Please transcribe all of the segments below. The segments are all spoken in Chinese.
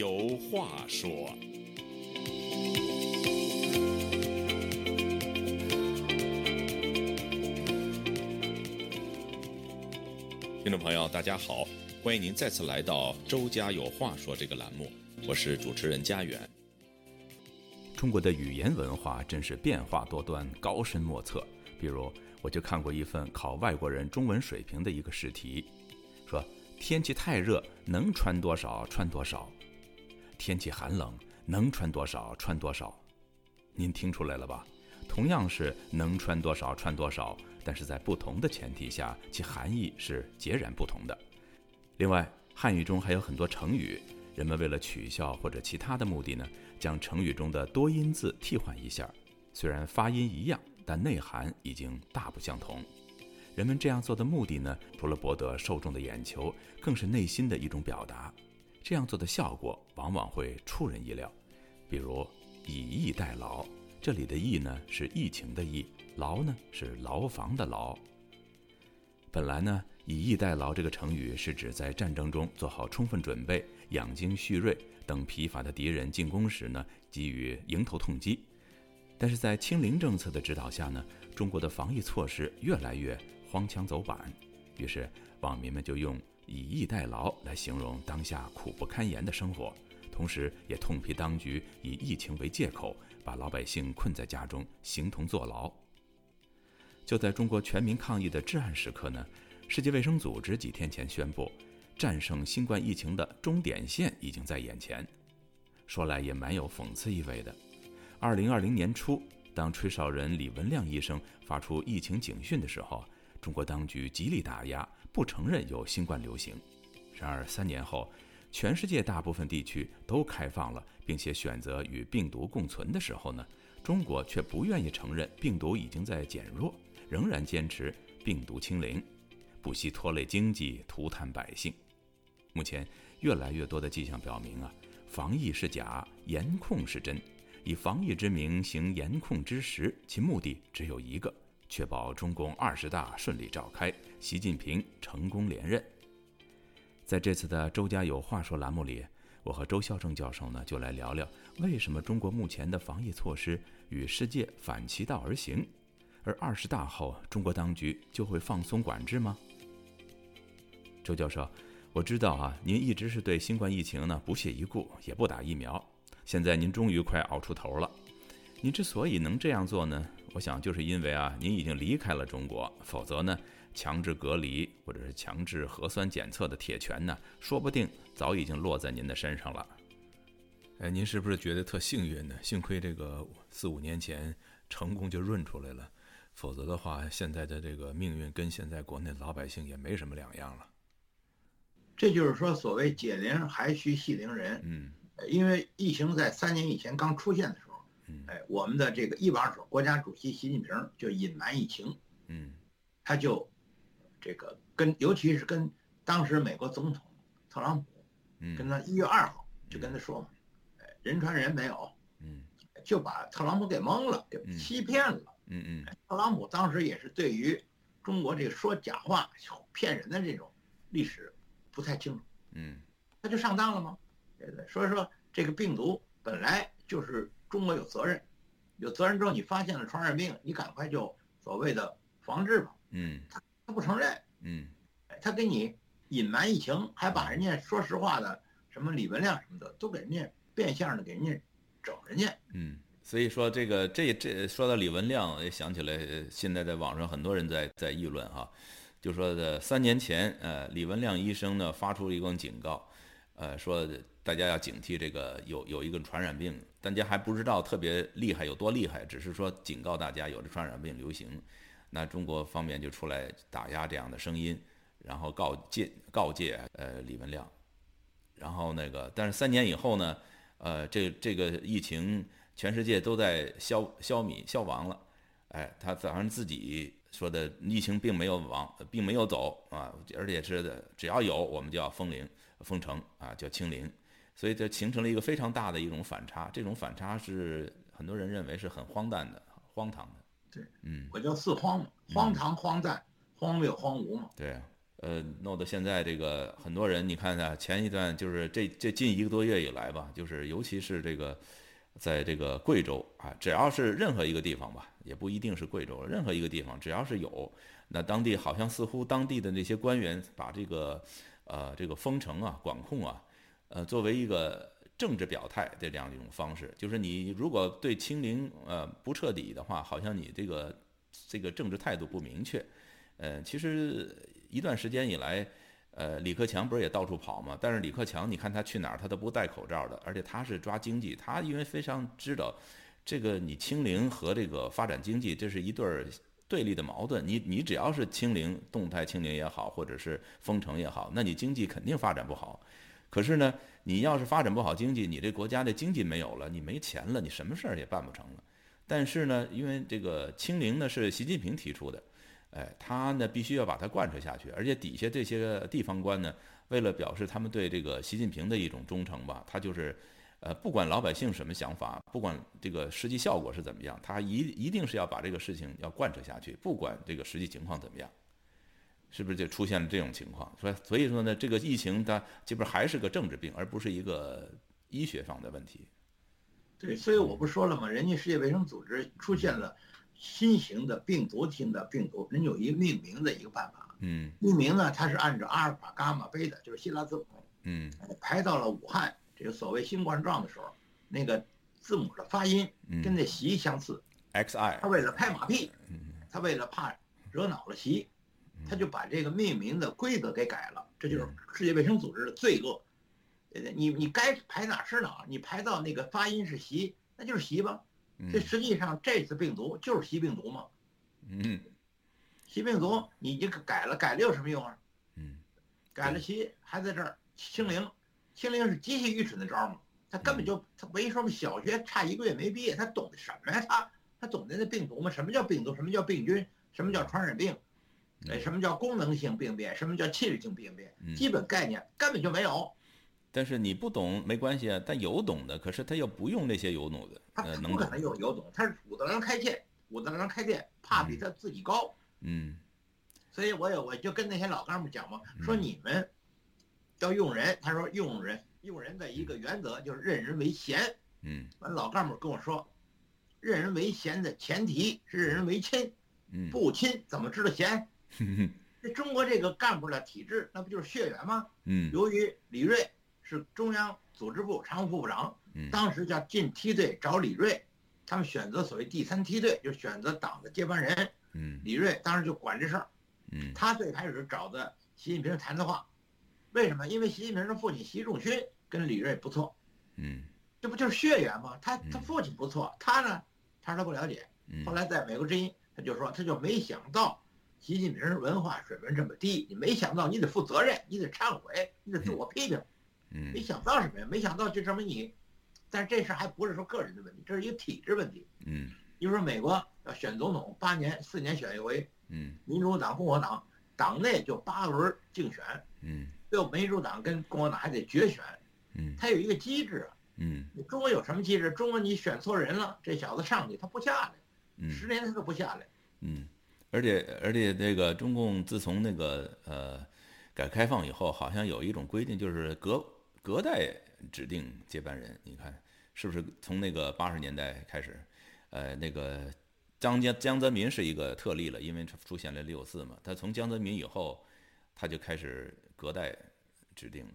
有话说。听众朋友，大家好，欢迎您再次来到《周家有话说》这个栏目，我是主持人家园。中国的语言文化真是变化多端、高深莫测。比如，我就看过一份考外国人中文水平的一个试题，说天气太热，能穿多少穿多少；天气寒冷，能穿多少穿多少。您听出来了吧？同样是能穿多少穿多少，但是在不同的前提下，其含义是截然不同的。另外，汉语中还有很多成语，人们为了取笑或者其他的目的呢，将成语中的多音字替换一下，虽然发音一样，但内涵已经大不相同。人们这样做的目的呢，除了博得受众的眼球，更是内心的一种表达。这样做的效果往往会出人意料。比如以逸待劳，这里的“逸”呢是疫情的“疫”，“劳”呢是牢房的“牢”。本来呢，“以逸待劳”这个成语是指在战争中做好充分准备，养精蓄锐，等疲乏的敌人进攻时呢，给予迎头痛击。但是在清零政策的指导下呢，中国的防疫措施越来越荒腔走板，于是网民们就用“以逸待劳”来形容当下苦不堪言的生活，同时也痛批当局以疫情为借口，把老百姓困在家中，形同坐牢。就在中国全民抗疫的至暗时刻呢，世界卫生组织几天前宣布，战胜新冠疫情的终点线已经在眼前。说来也蛮有讽刺意味的。二零二零年初，当吹哨人李文亮医生发出疫情警讯的时候，中国当局极力打压，不承认有新冠流行。然而三年后，全世界大部分地区都开放了，并且选择与病毒共存的时候呢，中国却不愿意承认病毒已经在减弱，仍然坚持病毒清零，不惜拖累经济，涂炭百姓。目前，越来越多的迹象表明啊，防疫是假，严控是真。以防疫之名行严控之实，其目的只有一个：确保中共二十大顺利召开，习近平成功连任。在这次的“周家有话说”栏目里，我和周孝正教授呢，就来聊聊为什么中国目前的防疫措施与世界反其道而行，而二十大后中国当局就会放松管制吗？周教授，我知道啊，您一直是对新冠疫情呢不屑一顾，也不打疫苗。现在您终于快熬出头了。您之所以能这样做呢，我想就是因为啊，您已经离开了中国，否则呢，强制隔离或者是强制核酸检测的铁拳呢，说不定早已经落在您的身上了。哎，您是不是觉得特幸运呢？幸亏这个四五年前成功就润出来了，否则的话，现在的这个命运跟现在国内老百姓也没什么两样了。这就是说，所谓解铃还须系铃人。嗯。因为疫情在三年以前刚出现的时候，哎，我们的这个一把手国家主席习近平就隐瞒疫情，嗯，他就这个跟尤其是跟当时美国总统特朗普，嗯，跟他一月二号就跟他说嘛，哎，人传人没有，嗯，就把特朗普给蒙了，给欺骗了，嗯嗯，特朗普当时也是对于中国这个说假话骗人的这种历史不太清楚，嗯，他就上当了吗？对对，所以说这个病毒本来就是中国有责任，有责任之后你发现了传染病，你赶快就所谓的防治吧。嗯，他他不承认，嗯，他给你隐瞒疫情，还把人家说实话的什么李文亮什么的都给人家变相的给人家整人家。嗯，所以说这个这这说到李文亮，也想起来现在在网上很多人在在议论哈，就说的三年前，呃，李文亮医生呢发出了一个警告，呃，说。大家要警惕这个有有一个传染病，大家还不知道特别厉害有多厉害，只是说警告大家有这传染病流行。那中国方面就出来打压这样的声音，然后告诫告诫呃李文亮。然后那个，但是三年以后呢，呃，这这个疫情全世界都在消消弭消亡了，哎，他反正自己说的疫情并没有亡，并没有走啊，而且是只要有我们就要封零封城啊，叫清零。所以这形成了一个非常大的一种反差，这种反差是很多人认为是很荒诞的、荒唐的。对，嗯，我叫四荒嘛，荒唐、荒诞、荒谬、荒芜嘛。对，呃，弄得现在这个很多人，你看啊，前一段就是这这近一个多月以来吧，就是尤其是这个，在这个贵州啊，只要是任何一个地方吧，也不一定是贵州，任何一个地方只要是有，那当地好像似乎当地的那些官员把这个，呃，这个封城啊、管控啊，呃，作为一个政治表态的这样一种方式，就是你如果对清零呃不彻底的话，好像你这个这个政治态度不明确，呃，其实。一段时间以来，呃，李克强不是也到处跑吗？但是李克强，你看他去哪儿，他都不戴口罩的，而且他是抓经济，他因为非常知道，这个你清零和这个发展经济，这是一对儿对立的矛盾。你你只要是清零，动态清零也好，或者是封城也好，那你经济肯定发展不好。可是呢，你要是发展不好经济，你这国家的经济没有了，你没钱了，你什么事儿也办不成了。但是呢，因为这个清零呢是习近平提出的。哎，他呢必须要把它贯彻下去，而且底下这些地方官呢，为了表示他们对这个习近平的一种忠诚吧，他就是，呃，不管老百姓什么想法，不管这个实际效果是怎么样，他一一定是要把这个事情要贯彻下去，不管这个实际情况怎么样，是不是就出现了这种情况？所以所以说呢，这个疫情它基本还是个政治病，而不是一个医学上的问题。对，所以我不说了吗？人家世界卫生组织出现了。新型的病毒性的病毒，人有一个命名的一个办法。嗯，命名呢，它是按照阿尔法、伽马、贝塔，就是希腊字母。嗯，排到了武汉这个所谓新冠状的时候，那个字母的发音跟那习相似。XI。他为了拍马屁，他为了怕惹恼了习，他就把这个命名的规则给改了。这就是世界卫生组织的罪恶。你你该排哪是哪，你排到那个发音是习，那就是习吧。这实际上这次病毒就是习病毒嘛，嗯，习病毒你这个改了，改了有什么用啊？嗯，改了习还在这儿清零，清零是极其愚蠢的招嘛，他根本就他没说嘛，小学差一个月没毕业，他懂得什么呀？他他懂得那病毒吗？什么叫病毒？什么叫病菌？什么叫传染病？哎，什么叫功能性病变？什么叫器质性病变？基本概念根本就没有。但是你不懂没关系啊，但有懂的，可是他又不用那些有懂的，他不可能用有懂，他是武德良开店，武德良开店怕比他自己高，嗯，所以我也我就跟那些老干部讲嘛，说你们要用人，他说用人用人的一个原则就是任人唯贤，嗯，完老干部跟我说，任人唯贤的前提是任人唯亲，嗯，不亲怎么知道贤？这中国这个干部的体制，那不就是血缘吗？嗯，由于李锐。是中央组织部常务副部长，当时叫进梯队找李锐，他们选择所谓第三梯队，就选择党的接班人。嗯，李锐当时就管这事儿。嗯，他最开始找的习近平谈的话，为什么？因为习近平的父亲习仲勋跟李锐不错。嗯，这不就是血缘吗？他他父亲不错，他呢，他说他不了解。后来在美国之音，他就说，他就没想到习近平文化水平这么低，你没想到你得负责任，你得忏悔，你得自我批评。嗯，没想到什么呀？没想到就证明你，但是这事还不是说个人的问题，这是一个体制问题。嗯，比如说美国要选总统，八年四年选一回。嗯，民主党、共和党党内就八轮竞选。嗯，最后民主党跟共和党还得决选。嗯，它有一个机制啊。嗯，你中国有什么机制？中国你选错人了，这小子上去他不下来，嗯，十年他都不下来。嗯，而且而且那个中共自从那个呃改革开放以后，好像有一种规定，就是隔。隔代指定接班人，你看是不是从那个八十年代开始？呃，那个江江江泽民是一个特例了，因为出现了六四嘛。他从江泽民以后，他就开始隔代指定了。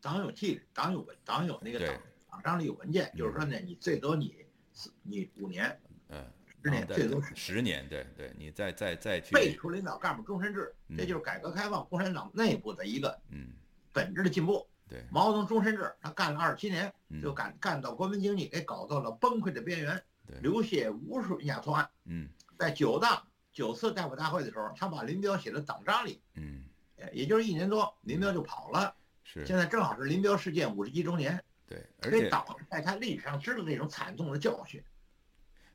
党有纪律，党有文，党有那个党党章里有文件，就是说呢，你最多你四你五年，嗯，十年最多十年，对对，你再再再去废除领导干部终身制，这就是改革开放共产党内部的一个嗯本质的进步。对，毛泽东终身制，他干了二十七年，就干干到国民经济给搞到了崩溃的边缘，流血无数人家错案。嗯，在九大九次代表大会的时候，他把林彪写的党章里，嗯，也就是一年多，林彪就跑了。是，现在正好是林彪事件五十一周年。对，而且党在他历史上知道这种惨痛的教训，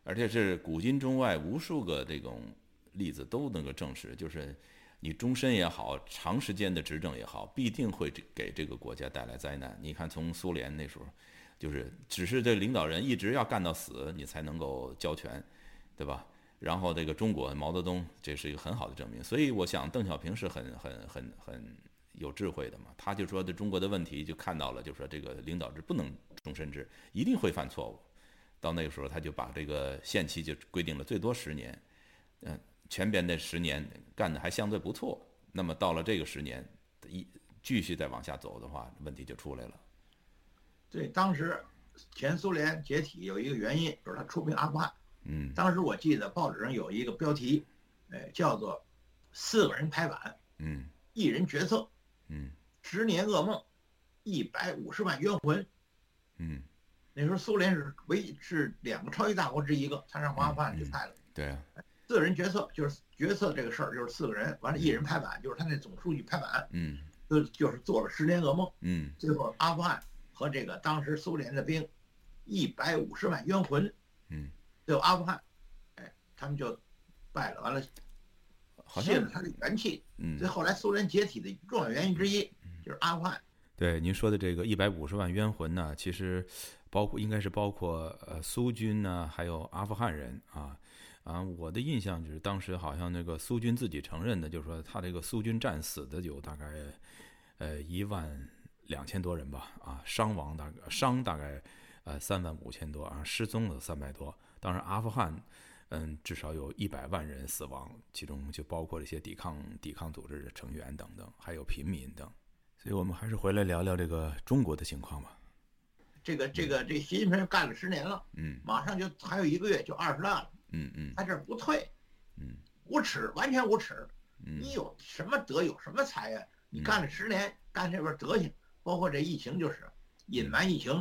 而且是古今中外无数个这种例子都能够证实，就是。你终身也好，长时间的执政也好，必定会给这个国家带来灾难。你看，从苏联那时候，就是只是这领导人一直要干到死，你才能够交权，对吧？然后这个中国毛泽东，这是一个很好的证明。所以我想邓小平是很很很很有智慧的嘛，他就说这中国的问题就看到了，就说这个领导制不能终身制，一定会犯错误。到那个时候，他就把这个限期就规定了最多十年，嗯，前边那十年干的还相对不错。那么到了这个十年，一继续再往下走的话，问题就出来了。对，当时前苏联解体有一个原因，就是他出兵阿富汗。嗯当时我记得报纸上有一个标题，哎，叫做“四个人拍板，嗯一人决策，嗯十年噩梦，一百五十万冤魂”。嗯，那时候苏联是唯一是两个超级大国之一个，他让阿富汗去派了。对啊，四个人决策就是决策这个事儿，就是四个人，完了，一人拍板，就是他那总书记拍板，嗯就就是做了十年噩梦。嗯最后阿富汗和这个当时苏联的兵，一百五十万冤魂，嗯，最后阿富汗，哎，他们就败了，完了泄了他的元气。嗯所以后来苏联解体的重要原因之一就是阿富汗。对您说的这个一百五十万冤魂呢，其实包括应该是包括呃苏军呢，还有阿富汗人啊啊，我的印象就是当时好像那个苏军自己承认的，就是说他这个苏军战死的有大概呃一万两千多人吧啊，伤亡大概伤大概呃三万五千多啊，失踪了三百多。当然阿富汗嗯至少有一百万人死亡，其中就包括这些抵抗抵抗组织的成员等等，还有平民等。所以我们还是回来聊聊这个中国的情况吧。这个这个这习近平干了十年了，嗯马上就还有一个月就二十大了，嗯嗯他这不退，嗯无耻，完全无耻。嗯你有什么德有什么才呀？你嗯干了十年，干这份德行，包括这疫情就是隐瞒疫情，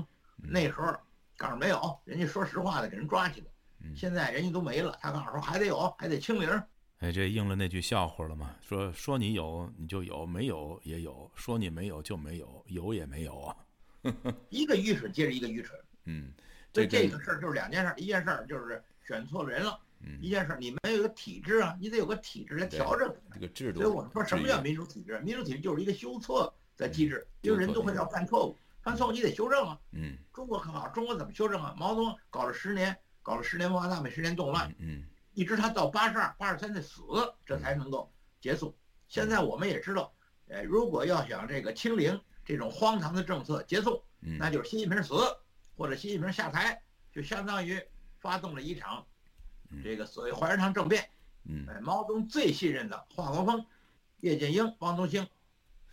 嗯那时候告诉没有，人家说实话的给人抓起来，嗯现在人家都没了，他告诉说还得有，还得清零。哎，这应了那句笑话了嘛？说说你有你就有，没有也有；说你没有就没有，有也没有啊。一个愚蠢接着一个愚蠢，嗯，所以这这个事儿就是两件事儿，一件事儿就是选错人了，嗯一件事儿你没有一个体制啊，你得有个体制来调整。这个制度，所以我们说什么叫民主体制？民主体制就是一个修错的机制，嗯因为人都会要犯错误，犯错误你得修正啊。嗯中国很好，中国怎么修正啊？毛泽东搞了十年，搞了十年文化大革命，十年动乱，嗯一直他到八十二、八十三岁死，这才能够结束。现在我们也知道，呃，如果要想这个清零这种荒唐的政策结束，嗯那就是习近平死或者习近平下台，就相当于发动了一场嗯这个所谓怀仁堂政变。嗯哎，毛泽东最信任的华国锋、叶剑英、汪东兴，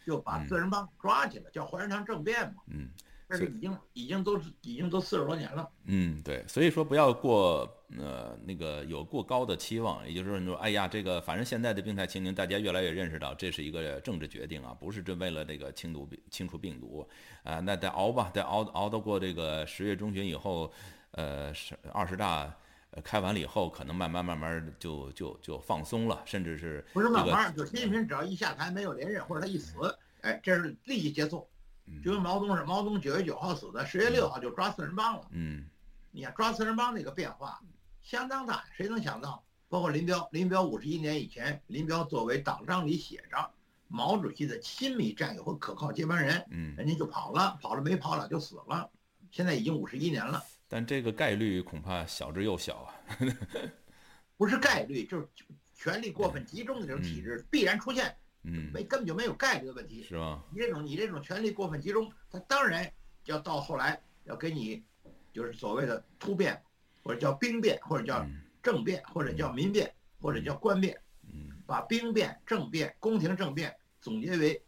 就把嗯四人帮抓起来，叫怀仁堂政变嘛。嗯这是已经已经都是已经都四十多年了。嗯，对，所以说不要过呃那个有过高的期望，也就是说你说哎呀，这个反正现在的病态清零，大家越来越认识到这是一个政治决定啊，不是真为了这个清毒清除病毒啊，那得熬吧，得熬熬到过这个十月中旬以后，呃，十二十大。呃，开完了以后，可能慢慢慢慢就就就放松了，甚至是不是慢慢，就习近平只要一下台没有连任，或者他一死，哎，这是立即结束。嗯就跟毛泽东是，毛泽东九月九号死的，十月六号就抓四人帮了。嗯你看抓四人帮那个变化相当大，谁能想到？包括林彪，林彪五十一年以前，林彪作为党章里写着毛主席的亲密战友和可靠接班人，嗯，人家就跑了，跑了没跑了就死了。现在已经五十一年了，但这个概率恐怕小之又小啊。不是概率，就是权力过分集中的这种体制必然出现，嗯，没根本就没有概率的问题。是吧？你这种你这种权力过分集中，他当然要到后来要给你，就是所谓的突变，或者叫兵变，或者叫嗯政变，或者叫民变，或者叫官变，嗯把兵变、政变、宫廷政变总结为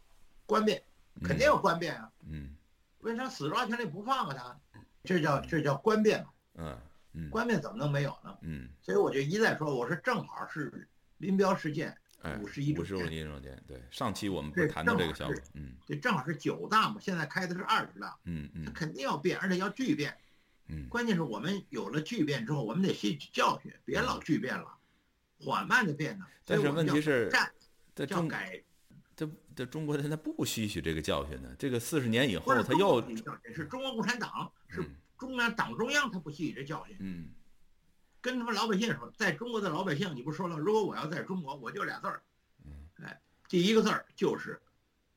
官变，肯定有官变啊！嗯为啥死抓权力不放啊他？这叫这叫官变嘛？嗯嗯官变怎么能没有呢？嗯，所以我就一再说，我说正好是林彪事件，哎，51五十五周年一周年，对，上期我们不是谈到这个效果正好是，嗯这正好是九大嘛，现在开的是二十大，他嗯嗯肯定要变，而且要巨变。嗯。关键是我们有了巨变之后，我们得吸取教训，别老巨变了，缓慢的变呢。但是问题是战在中叫改，这这中国人他不吸取这个教训呢，这个四十年以后他又是中国共产党，是嗯。中央党中央他不吸取这教训，嗯。跟他们老百姓说，在中国的老百姓，你不说了，如果我要在中国，我就俩字儿，嗯。哎，第一个字儿就是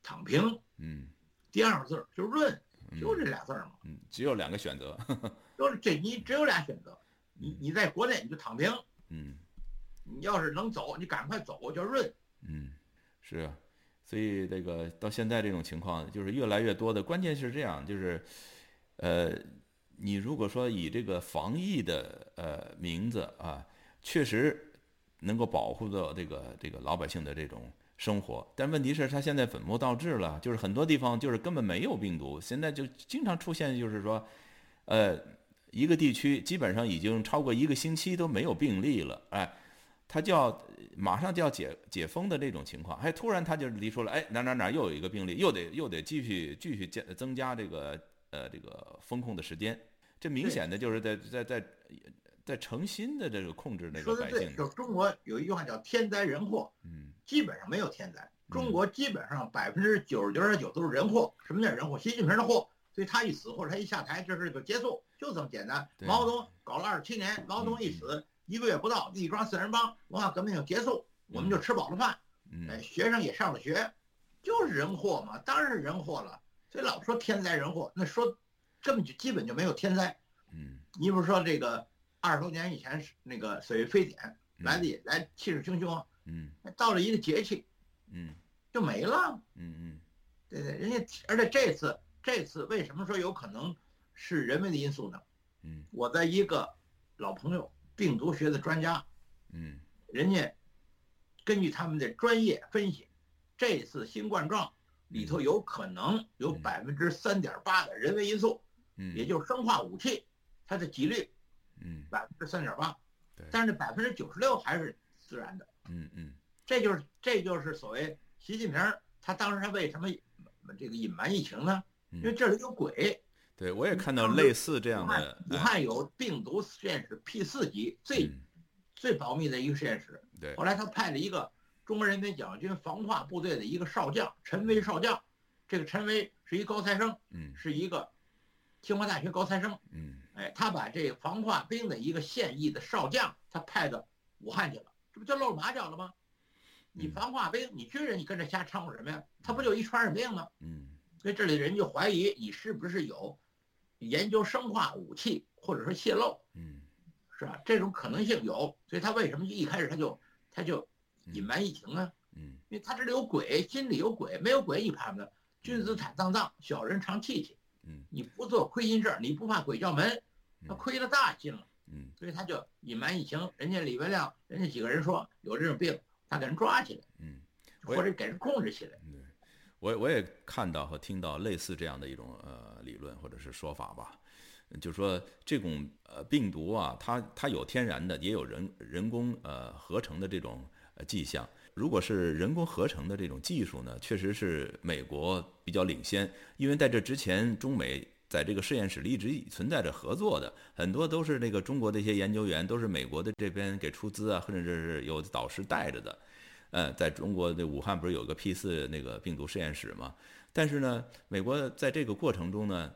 躺平，嗯。第二个字儿就是润，嗯就这俩字儿嘛，嗯，只有两个选择，就是这你只有俩选择，你你在国内你就躺平，嗯。你要是能走，你赶快走叫润。嗯，是啊，所以这个到现在这种情况，就是越来越多的，关键是这样，就是，呃，你如果说以这个防疫的呃名字啊，确实能够保护到这个这个老百姓的这种生活，但问题是它现在本末倒置了，就是很多地方就是根本没有病毒，现在就经常出现就是说，呃，一个地区基本上已经超过一个星期都没有病例了，哎。他就要马上就要解解封的这种情况，哎，突然他就离出了，哎，哪哪哪又有一个病例，又得又得继续继续加增加这个呃这个风控的时间，这明显的就是在在在在诚心的这个控制那个百姓。说的对，就中国有一句话叫天灾人祸，嗯，基本上没有天灾，中国基本上百分之九十九点九都是人祸。什么叫人祸？习近平的祸，所以他一死或者他一下台，这事就结束，就这么简单。毛泽东搞了二十七年，毛泽东一死。一个月不到，一抓四人帮，文化革命就结束，我们就吃饱了饭，哎，学生也上了学，就是人祸嘛，当然是人祸了。所以老说天灾人祸，那说根本就基本就没有天灾。嗯，你比如说这个二十多年以前是那个所谓非典来的也来气势汹汹，嗯，到了一个节气，嗯，就没了。嗯嗯，对对，人家而且这次这次为什么说有可能是人为的因素呢？嗯，我在一个老朋友。病毒学的专家，嗯，人家根据他们的专业分析，这次新冠状里头有可能有百分之三点八的人为因素，嗯，也就是生化武器，它的几率，嗯，百分之三点八，对，但是百分之九十六还是自然的，嗯嗯，这就是这就是所谓习近平他当时他为什么这个隐瞒疫情呢？因为这里有鬼。对，我也看到类似这样的。武汉有病毒实验室 P 四级最最保密的一个实验室。对。后来他派了一个中国人民解放军防化部队的一个少将陈威少将，这个陈威是一高材生，嗯，是一个清华大学高材生，嗯，哎，他把这个防化兵的一个现役的少将，他派到武汉去了，这不就露马脚了吗？你防化兵，你军人，你跟着瞎掺和什么呀？他不就一传染病吗？嗯。所以这里人就怀疑你是不是有。研究生化武器，或者说泄露，嗯，是吧？这种可能性有，所以他为什么一开始他就他就隐瞒疫情呢？嗯，因为他这里有鬼，心里有鬼，没有鬼你怕什么？君子坦荡荡，小人常戚戚。嗯，你不做亏心事儿，你不怕鬼叫门，他亏了大心了。嗯，所以他就隐瞒疫情。人家李文亮，人家几个人说有这种病，他给人抓起来，嗯，或者给人控制起来。我我也看到和听到类似这样的一种呃理论或者是说法吧，就是说这种呃病毒啊，它它有天然的，也有人人工呃合成的这种呃迹象。如果是人工合成的这种技术呢，确实是美国比较领先，因为在这之前，中美在这个实验室里一直存在着合作的，很多都是那个中国的一些研究员，都是美国的这边给出资啊，或者是有导师带着的。呃，在中国的武汉不是有个 P 四那个病毒实验室吗？但是呢，美国在这个过程中呢，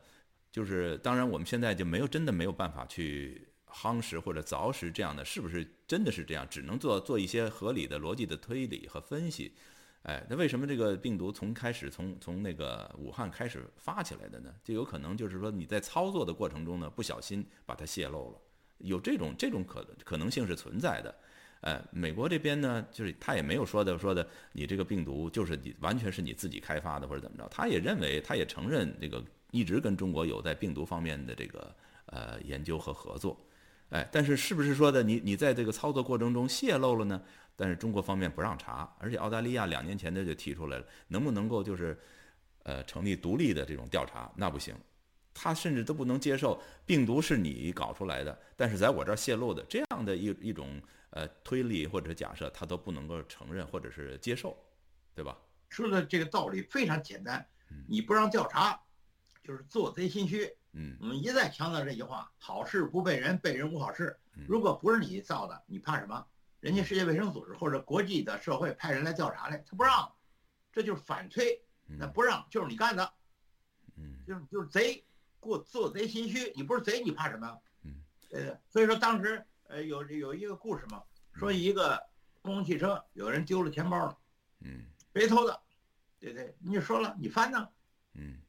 就是当然我们现在就没有真的没有办法去夯实或者凿实这样的是不是真的是这样，只能做做一些合理的逻辑的推理和分析。哎，那为什么这个病毒从开始从从那个武汉开始发起来的呢？就有可能就是说你在操作的过程中呢，不小心把它泄露了，有这种这种可可能性是存在的。呃，美国这边呢，就是他也没有说的说的，你这个病毒就是你完全是你自己开发的或者怎么着，他也认为，他也承认这个一直跟中国有在病毒方面的这个呃研究和合作，哎，但是是不是说的你你在这个操作过程中泄露了呢？但是中国方面不让查，而且澳大利亚两年前的就提出来了，能不能够就是呃成立独立的这种调查？那不行，他甚至都不能接受病毒是你搞出来的，但是在我这儿泄露的这样的一一种。呃，推理或者假设，他都不能够承认或者是接受，对吧？说的这个道理非常简单，你不让调查，就是做贼心虚。嗯，我们一再强调这句话：好事不被人，被人无好事。如果不是你造的，你怕什么？人家世界卫生组织或者国际的社会派人来调查来，他不让，这就是反推。那不让就是你干的，嗯，就是就是贼，过做贼心虚。你不是贼，你怕什么？嗯，呃，所以说当时。呃，有有一个故事嘛，说一个公共汽车有人丢了钱包了，嗯，谁偷的？对对，你就说了，你翻呢？嗯，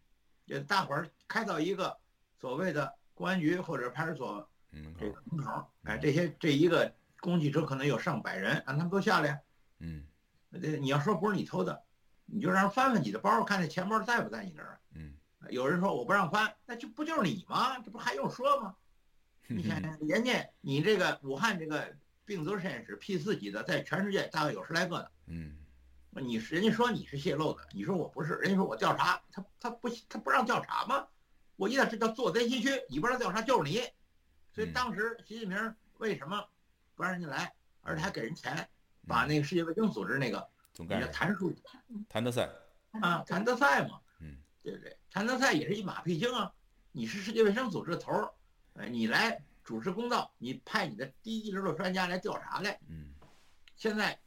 也大伙儿开到一个所谓的公安局或者派出所这个门口，哎，这些这一个公汽车可能有上百人，让他们都下来。嗯这你要说不是你偷的，你就让人翻翻你的包，看那钱包在不在你那儿。嗯有人说我不让翻，那就不就是你吗？这不还用说吗？你想想，人家你这个武汉这个病毒实验室 P 四级的，在全世界大概有十来个呢。嗯你是人家说你是泄露的，你说我不是，人家说我调查，他他不他不让调查吗？我一看这叫做贼心虚，你不知道调查就是你。所以嗯当时习近平为什么不让人家来，而且还给人钱，把那个世界卫生组织那个总干事谭书记谭德赛，啊，谭德赛嘛，嗯，对不对？谭德赛也是一马屁精啊！你是世界卫生组织的头儿，哎，你来主持公道，你派你的第一流的专家来调查来。嗯现在，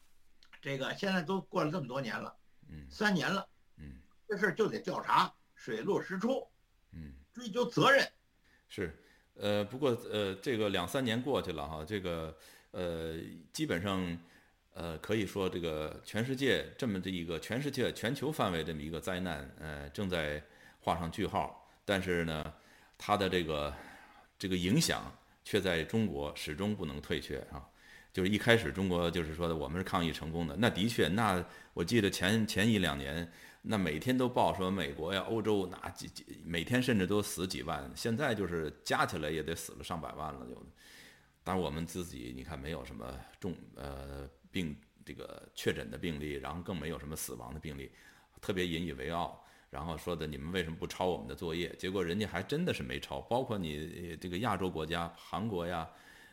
这个现在都过了这么多年了，嗯三年了，嗯这事儿就得调查，水落石出，嗯。追究责任。是，呃，不过呃，这个两三年过去了哈，这个呃，基本上呃，可以说这个全世界这么的一个全世界全球范围这么一个灾难，呃，正在画上句号。但是呢，它的这个这个影响却在中国始终不能退却啊。就是一开始中国就是说的我们是抗疫成功的，那的确，那我记得前前一两年。那每天都报说美国呀、欧洲那几几每天甚至都死几万，现在就是加起来也得死了上百万了，就。当然我们自己你看没有什么重呃病这个确诊的病例，然后更没有什么死亡的病例，特别引以为傲。然后说的你们为什么不抄我们的作业？结果人家还真的是没抄，包括你这个亚洲国家韩国呀。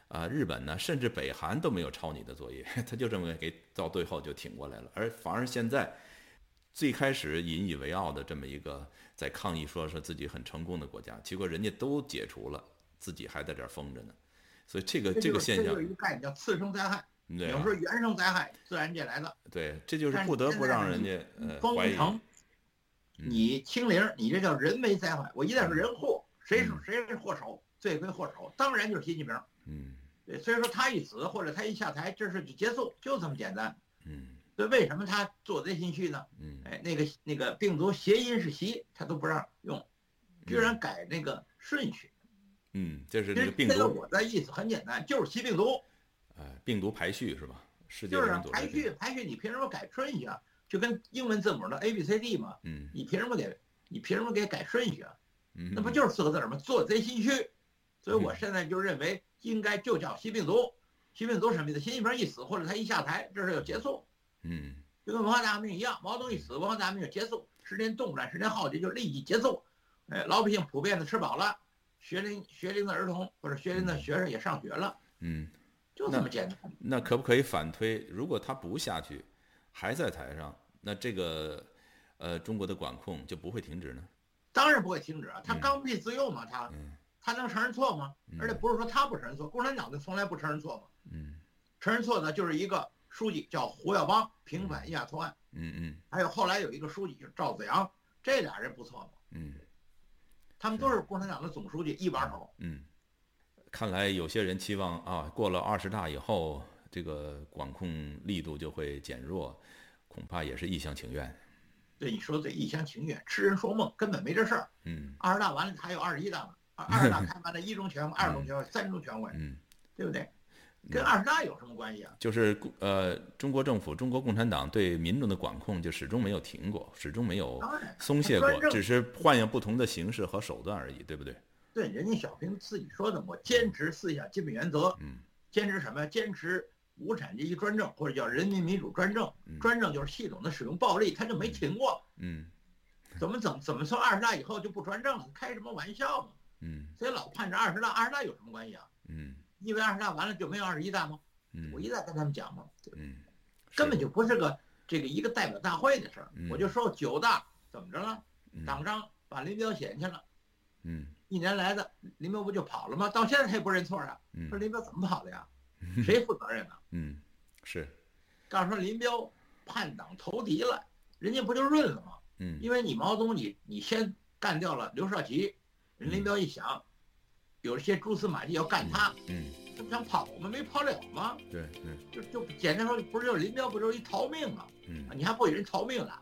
啊、日本呢，甚至北韩都没有抄你的作业，他就这么给到最后就挺过来了，而反而现在。最开始引以为傲的这么一个在抗议说说自己很成功的国家，结果人家都解除了，自己还在这儿封着呢。所以这个这个现象这就是一，个概念叫次生灾害，有时候原生灾害自然界来的。对，这就是不得不让人家呃封怀疑。城，嗯你清零，你这叫人为灾害。我一旦是人祸，谁是嗯谁是祸首，罪魁祸首，当然就是习近平。嗯对，所以说他一死或者他一下台，这事就结束，就这么简单。嗯所以为什么他做贼心虚呢？嗯哎，那个那个病毒谐音是习，他都不让用，居然改那个顺序。嗯，这是其这个病毒，我的意思很简单，就是习病毒，哎，病毒排序是吧？世界就是卫生组织这排序排序，你凭什么改顺序啊？就跟英文字母的 A B C D 嘛，嗯你凭什么给你凭什么给改顺序啊？嗯，那不就是四个字儿吗？做贼心虚。所以我嗯现在就认为应该就叫习病毒。习病毒什么意思？习近平一死或者他一下台，这事就结束，嗯就跟文化大革命一样，毛泽东一死，文化大革命就结束，十年动乱，十年浩劫就立即结束。哎，老百姓普遍的吃饱了，学龄学龄的儿童或者学龄的学生也上学了，嗯，就这么简单。那可不可以反推？如果他不下去，还在台上，那这个呃中国的管控就不会停止呢？当然不会停止啊，他嗯刚愎自用嘛，他嗯他能承认错吗？而且不是说他不承认错，共产党就从来不承认错嘛。嗯承认错呢就是一个书记叫胡耀邦平反伊亚错案，嗯嗯还有后来有一个书记就是赵子阳，这俩人不错嘛，嗯他们都是共产党的总书记一把手。嗯，看来有些人期望啊，过了二十大以后，这个管控力度就会减弱，恐怕也是一厢情愿。对你说的对，一厢情愿，痴人说梦，根本没这事儿。嗯二十大完了还有二十一大呢，二二十大开完了，一中全会、二中全会、三中全会，嗯，对不对？跟二十大有什么关系啊？就是呃，中国政府、中国共产党对民众的管控就始终没有停过，始终没有，松懈过只是换用不同的形式和手段而已，对不对？对，人家小平自己说的，我坚持四项基本原则，嗯坚持什么呀？坚持无产阶级专政，或者叫人民民主专政。嗯专政就是系统的使用暴力，他就没停过。嗯 怎么怎么怎么从二十大以后就不专政了？开什么玩笑嘛！嗯所以老盼着二十大，二十大有什么关系啊？嗯因为二十大完了就没有二十一大吗？嗯我一再跟他们讲嘛，嗯，根本就不是个这个一个代表大会的事。我就说九大怎么着了？嗯党章把林彪写去了，嗯一年来的林彪不就跑了吗？到现在他也不认错啊。说嗯林彪怎么跑的呀？谁负责任呢？嗯，是，告诉说林彪叛党投敌了，人家不就润了吗？嗯因为你毛泽东你你先干掉了刘少奇，人林彪一想，有一些蛛丝马迹要干他，嗯，这不想跑吗？没跑了吗？对对，就就简单说，不是就林彪不就是一逃命吗？嗯啊，你还不给人逃命了？